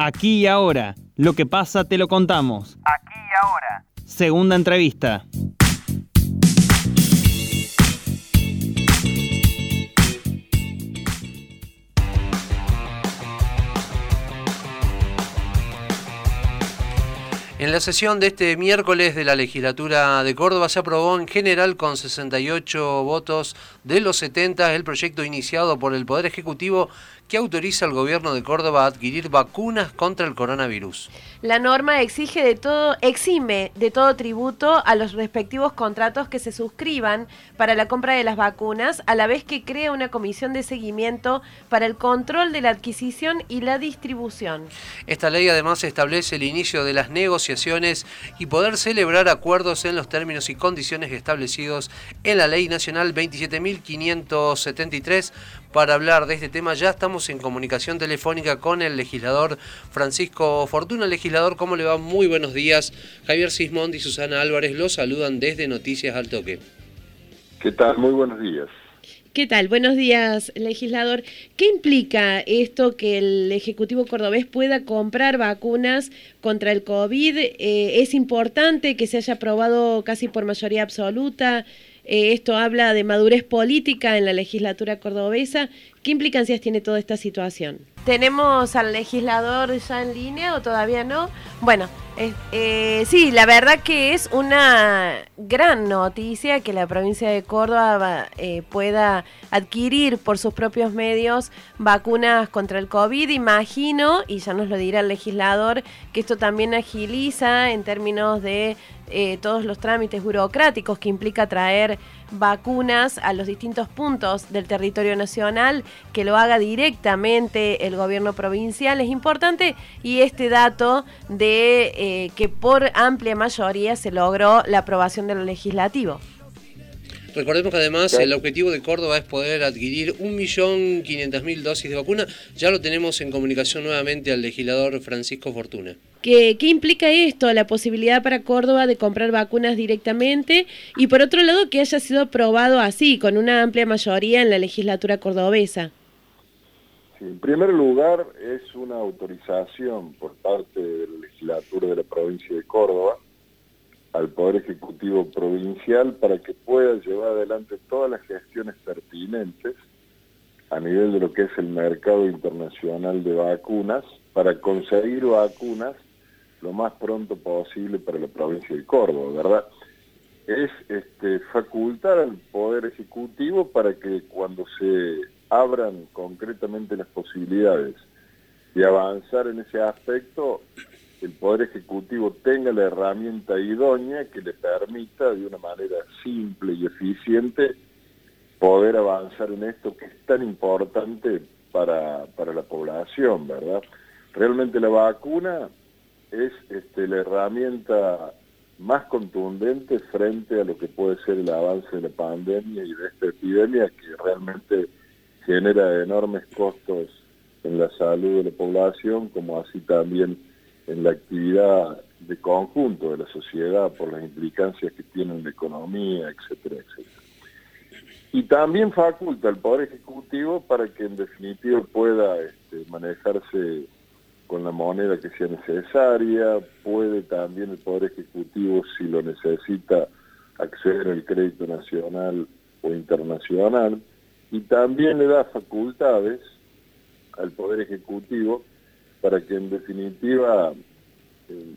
Aquí y ahora. Lo que pasa te lo contamos. Aquí y ahora. Segunda entrevista. En la sesión de este miércoles de la legislatura de Córdoba se aprobó en general con 68 votos de los 70 el proyecto iniciado por el Poder Ejecutivo que autoriza al gobierno de Córdoba a adquirir vacunas contra el coronavirus. La norma exige de todo, exime de todo tributo a los respectivos contratos que se suscriban para la compra de las vacunas, a la vez que crea una comisión de seguimiento para el control de la adquisición y la distribución. Esta ley además establece el inicio de las negociaciones y poder celebrar acuerdos en los términos y condiciones establecidos en la Ley Nacional 27.573 para hablar de este tema. Ya estamos en comunicación telefónica con el legislador Francisco Fortuna. Legislador, ¿cómo le va? Muy buenos días. Javier Sismondi y Susana Álvarez los saludan desde Noticias al Toque. ¿Qué tal? Muy buenos días. ¿Qué tal? Buenos días, legislador. ¿Qué implica esto que el Ejecutivo cordobés pueda comprar vacunas contra el COVID? Eh, ¿Es importante que se haya aprobado casi por mayoría absoluta? Eh, esto habla de madurez política en la legislatura cordobesa. ¿Qué implicancias tiene toda esta situación? ¿Tenemos al legislador ya en línea o todavía no? Bueno, eh, sí, la verdad que es una gran noticia que la provincia de Córdoba eh, pueda adquirir por sus propios medios vacunas contra el COVID. Imagino, y ya nos lo dirá el legislador, que esto también agiliza en términos de eh, todos los trámites burocráticos que implica traer vacunas a los distintos puntos del territorio nacional, que lo haga directamente el gobierno provincial es importante y este dato de eh, que por amplia mayoría se logró la aprobación del legislativo. Recordemos que además el objetivo de Córdoba es poder adquirir 1.500.000 dosis de vacuna. Ya lo tenemos en comunicación nuevamente al legislador Francisco Fortuna. ¿Qué, ¿Qué, implica esto? La posibilidad para Córdoba de comprar vacunas directamente y por otro lado que haya sido aprobado así, con una amplia mayoría en la legislatura cordobesa. En primer lugar es una autorización por parte de la legislatura de la provincia de Córdoba al Poder Ejecutivo Provincial para que pueda llevar adelante todas las gestiones pertinentes a nivel de lo que es el mercado internacional de vacunas para conseguir vacunas lo más pronto posible para la provincia de Córdoba, ¿verdad? Es este, facultar al Poder Ejecutivo para que cuando se abran concretamente las posibilidades de avanzar en ese aspecto, el Poder Ejecutivo tenga la herramienta idónea que le permita de una manera simple y eficiente poder avanzar en esto que es tan importante para, para la población, ¿verdad? Realmente la vacuna es este, la herramienta más contundente frente a lo que puede ser el avance de la pandemia y de esta epidemia que realmente genera enormes costos en la salud de la población, como así también en la actividad de conjunto de la sociedad por las implicancias que tiene en la economía, etcétera, etcétera. Y también faculta al Poder Ejecutivo para que en definitiva pueda este, manejarse con la moneda que sea necesaria, puede también el Poder Ejecutivo, si lo necesita, acceder al crédito nacional o internacional, y también le da facultades al Poder Ejecutivo para que en definitiva eh,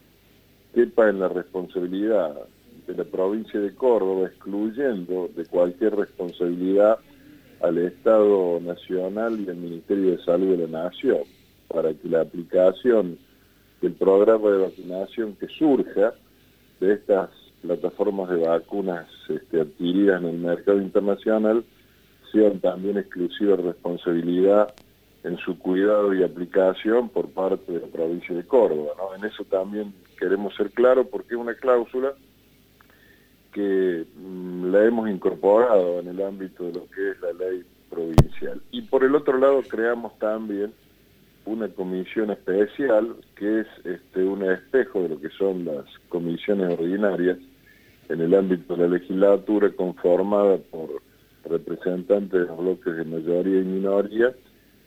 en la responsabilidad de la provincia de Córdoba, excluyendo de cualquier responsabilidad al Estado Nacional y al Ministerio de Salud de la Nación, para que la aplicación del programa de vacunación que surja de estas plataformas de vacunas este, adquiridas en el mercado internacional sean también exclusiva responsabilidad en su cuidado y aplicación por parte de la provincia de Córdoba. En eso también queremos ser claros porque es una cláusula que mm, la hemos incorporado en el ámbito de lo que es la ley provincial. Y por el otro lado creamos también una comisión especial que es este, un espejo de lo que son las comisiones ordinarias en el ámbito de la legislatura conformada por representantes de los bloques de mayoría y minoría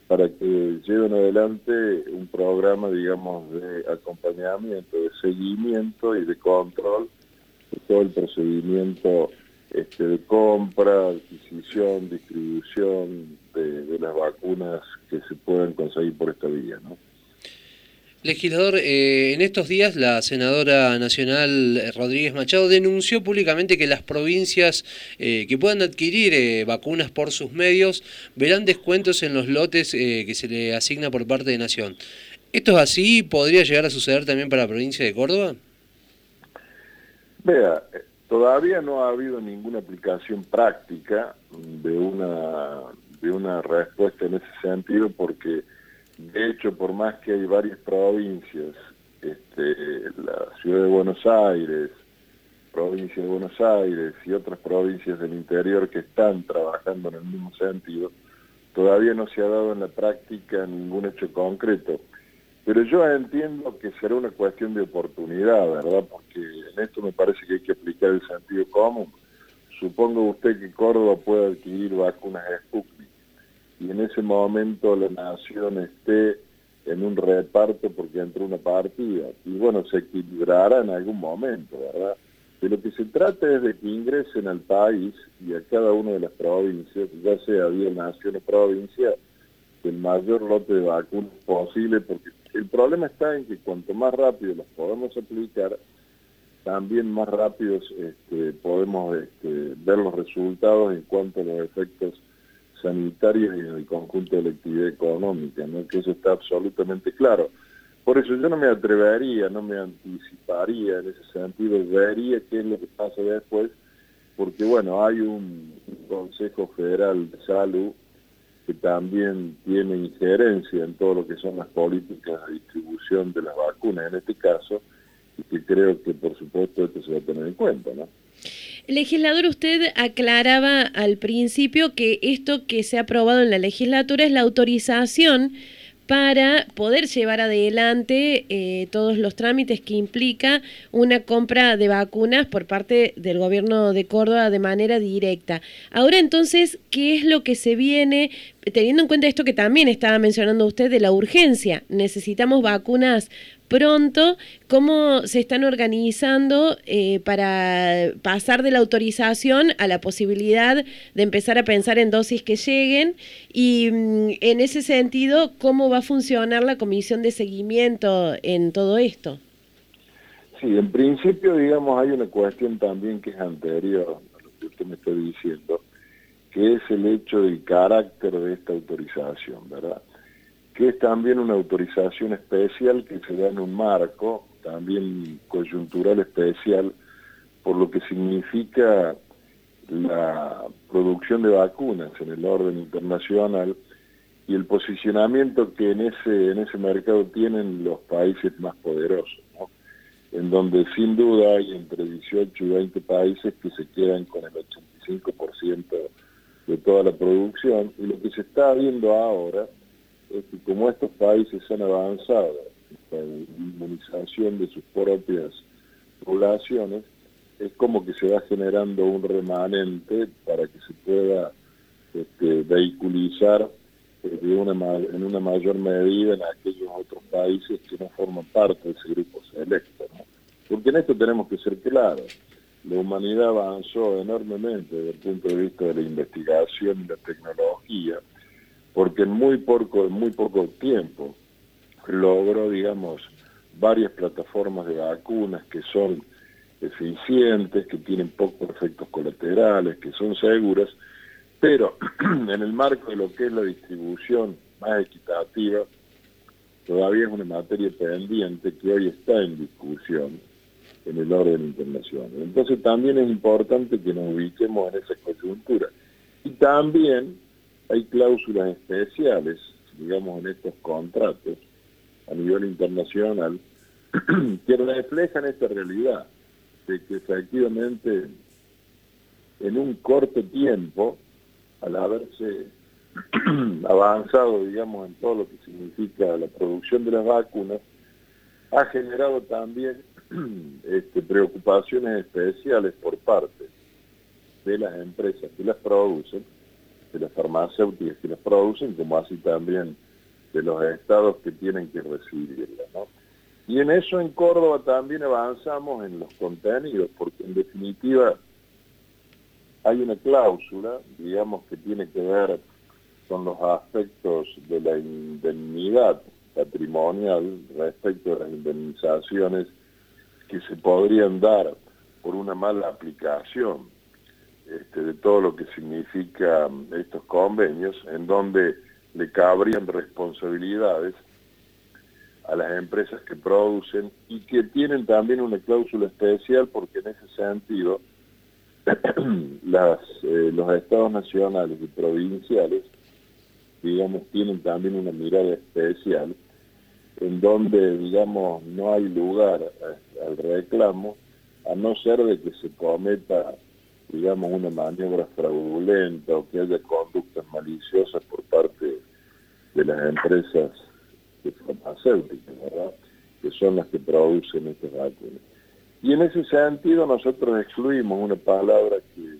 para que lleven adelante un programa, digamos, de acompañamiento, de seguimiento y de control de todo el procedimiento este, de compra, adquisición, distribución de, de, las vacunas que se puedan conseguir por esta vía. ¿no? Legislador, eh, en estos días la senadora nacional eh, Rodríguez Machado denunció públicamente que las provincias eh, que puedan adquirir eh, vacunas por sus medios verán descuentos en los lotes que se le asigna por parte de Nación. ¿Esto es así? ¿Podría llegar a suceder también para la provincia de Córdoba? Vea, todavía no ha habido ninguna aplicación práctica de una, de una respuesta en ese sentido porque de hecho, por más que hay varias provincias, este, la ciudad de Buenos Aires, provincia de Buenos Aires y otras provincias del interior que están trabajando en el mismo sentido, todavía no se ha dado en la práctica ningún hecho concreto. Pero yo entiendo que será una cuestión de oportunidad, ¿verdad? Porque en esto me parece que hay que aplicar el sentido común. Supongo usted que Córdoba puede adquirir vacunas Sputnik y en ese momento la nación esté en un reparto porque entró una partida. Y bueno, se equilibrará en algún momento, ¿verdad? De lo que se trata es de que ingresen al país y a cada una de las provincias, ya sea vía nación o provincia, el mayor lote de vacunas posible, porque el problema está en que cuanto más rápido las podemos aplicar, también más rápido este, podemos este, ver los resultados en cuanto a los efectos sanitarios y en el conjunto de la actividad económica, ¿no? que eso está absolutamente claro. Por eso yo no me atrevería, no me anticiparía en ese sentido, vería qué es lo que pasa después, porque bueno, hay un, Consejo Federal de Salud que también tiene injerencia en todo lo que son las políticas de distribución de las vacunas en este caso, y que creo que por supuesto esto se va a tener en cuenta, ¿no? Legislador, usted aclaraba al principio que esto que se ha aprobado en la legislatura es la autorización para poder llevar adelante eh, todos los trámites que implica una compra de vacunas por parte del gobierno de Córdoba de manera directa. Ahora entonces, ¿qué es lo que se viene? Teniendo en cuenta esto que también estaba mencionando usted de la urgencia, necesitamos vacunas pronto, cómo se están organizando eh, para pasar de la autorización a la posibilidad de empezar a pensar en dosis que lleguen y mm, en ese sentido, cómo va a funcionar la comisión de seguimiento en todo esto. Sí, en principio, digamos, hay una cuestión también que es anterior a lo que usted me está diciendo, que es el hecho del carácter de esta autorización, ¿verdad? que es también una autorización especial que se da en un marco, también coyuntural especial, por lo que significa la producción de vacunas en el orden internacional y el posicionamiento que en ese, en ese mercado tienen los países más poderosos, ¿no? en donde sin duda hay entre 18 y 20 países que se quedan con el 85% de toda la producción y lo que se está viendo ahora es que como estos países han avanzado en la inmunización de sus propias poblaciones, es como que se va generando un remanente para que se pueda este, vehiculizar eh, de una, en una mayor medida en aquellos otros países que no forman parte de ese grupo selecto. Porque en esto tenemos que ser claros. La humanidad avanzó enormemente desde el punto de vista de la investigación y la tecnología, porque en muy poco, muy poco tiempo logró, digamos, varias plataformas de vacunas que son eficientes, que tienen pocos efectos colaterales, que son seguras, pero en el marco de lo que es la distribución más equitativa, todavía es una materia pendiente que hoy está en discusión en el orden internacional. Entonces también es importante que nos ubiquemos en esa coyuntura. Y también hay cláusulas especiales, digamos, en estos contratos a nivel internacional que reflejan esta realidad, de que efectivamente en un corto tiempo, al haberse avanzado, digamos, en todo lo que significa la producción de las vacunas, ha generado también este, preocupaciones especiales por parte de las empresas que las producen de las farmacéuticas que las producen, como así también de los estados que tienen que recibirlas. ¿no? Y en eso en Córdoba también avanzamos en los contenidos, porque en definitiva hay una cláusula, digamos, que tiene que ver con los aspectos de la indemnidad patrimonial respecto a las indemnizaciones que se podrían dar por una mala aplicación este, de todo lo que significa mm, estos convenios, en donde le cabrían responsabilidades a las empresas que producen y que tienen también una cláusula especial porque en ese sentido las, eh, los estados nacionales y provinciales, digamos, tienen también una mirada especial en donde, digamos, no hay lugar al reclamo, a no ser de que se cometa, digamos, una maniobra fraudulenta o que haya conductas maliciosas por parte de las empresas farmacéuticas, ¿verdad? Que son las que producen estas vacunas. Y en ese sentido nosotros excluimos una palabra que,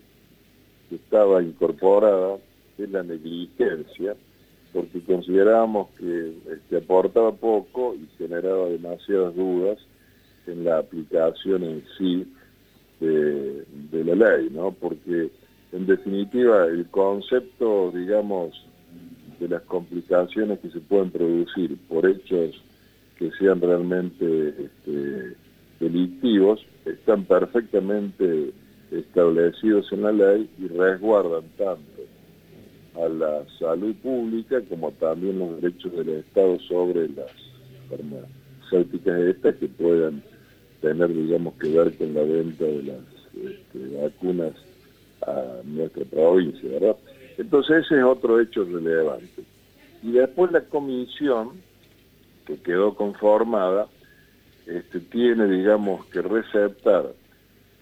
estaba incorporada, que es la negligencia, porque considerábamos que este, aportaba poco y generaba demasiadas dudas en la aplicación en sí de, la ley, ¿no? Porque en definitiva el concepto, digamos, de las complicaciones que se pueden producir por hechos que sean realmente este, delictivos están perfectamente establecidos en la ley y resguardan tanto a la salud pública como también los derechos del Estado sobre las farmacéuticas estas que puedan tener, digamos, que ver con la venta de las este, vacunas a nuestra provincia, ¿verdad? Entonces ese es otro hecho relevante. Y después la comisión, que quedó conformada, este, tiene, digamos, que receptar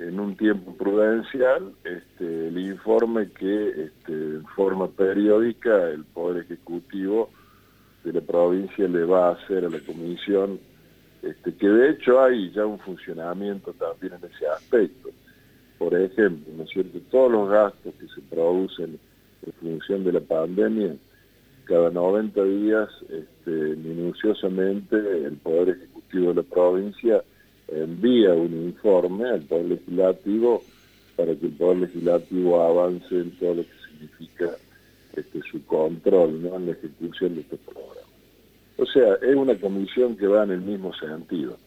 en un tiempo prudencial este, el informe que este, en forma periódica el Poder Ejecutivo de la provincia le va a hacer a la comisión, este, que de hecho hay ya un funcionamiento también en ese aspecto. Por ejemplo, ¿no es? Todos los gastos que se producen en función de la pandemia, cada 90 días, este, minuciosamente, el Poder Ejecutivo de la provincia envía un informe al Poder Legislativo para que el Poder Legislativo avance en todo lo que significa este, su control ¿no? en la ejecución de este programa. O sea, es una comisión que va en el mismo sentido.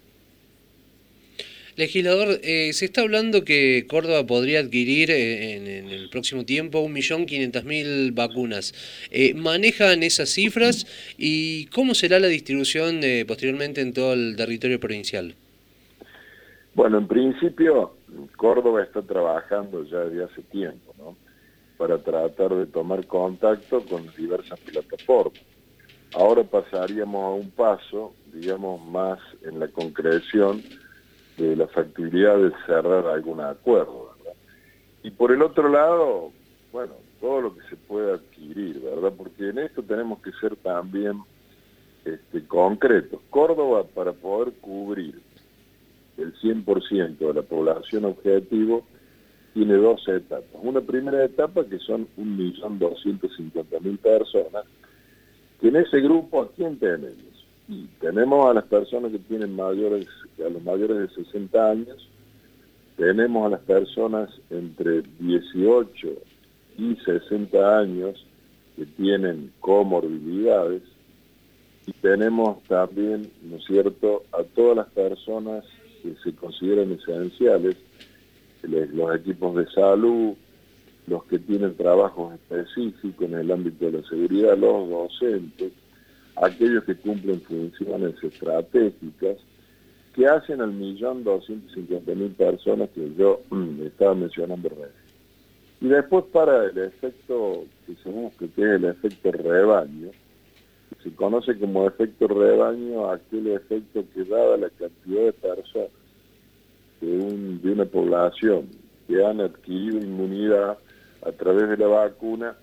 Legislador, eh, se está hablando que Córdoba podría adquirir eh, en, el próximo tiempo 1.500.000 vacunas. Eh, ¿Manejan esas cifras y cómo será la distribución posteriormente en todo el territorio provincial? Bueno, en principio Córdoba está trabajando ya desde hace tiempo, ¿no? Para tratar de tomar contacto con diversas plataformas. Ahora pasaríamos a un paso, digamos, más en la concreción de la factibilidad de cerrar algún acuerdo, ¿verdad? Y por el otro lado, bueno, todo lo que se pueda adquirir, ¿verdad? Porque en esto tenemos que ser también este, concretos. Córdoba, para poder cubrir el 100% de la población objetivo, tiene dos etapas. Una primera etapa que son 1.250.000 personas, que en ese grupo, ¿a quién tenemos? Y tenemos a las personas que tienen mayores a los mayores de 60 años, tenemos a las personas entre 18 y 60 años que tienen comorbilidades y tenemos también, ¿no es cierto?, a todas las personas que se consideran esenciales, los equipos de salud, los que tienen trabajos específicos en el ámbito de la seguridad, los docentes, aquellos que cumplen funciones estratégicas, que hacen al millón doscientos cincuenta mil personas que yo mm, estaba mencionando recién. Y después para el efecto que se busca, que es el efecto rebaño, se conoce como efecto rebaño aquel efecto que dada la cantidad de personas de, un, de una población que han adquirido inmunidad a través de la vacuna,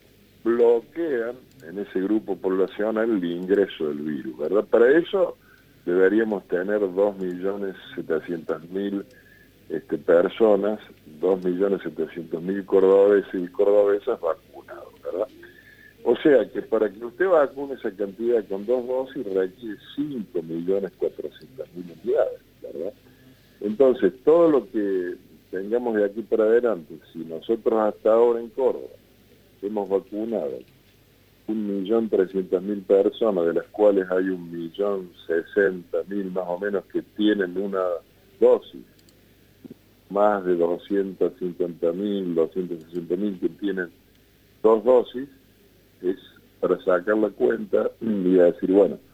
bloquean en ese grupo poblacional el ingreso del virus, ¿verdad? Para eso deberíamos tener 2.700.000 este, personas, 2.700.000 cordobeses y cordobesas vacunados, ¿verdad? O sea que para que usted vacune esa cantidad con dos dosis requiere 5.400.000 unidades, ¿verdad? Entonces, todo lo que tengamos de aquí para adelante, si nosotros hasta ahora en Córdoba hemos vacunado un millón trescientas mil personas, de las cuales hay un millón sesenta mil más o menos que tienen una dosis, más de 250 mil, 260 mil que tienen dos dosis, es para sacar la cuenta y decir, bueno,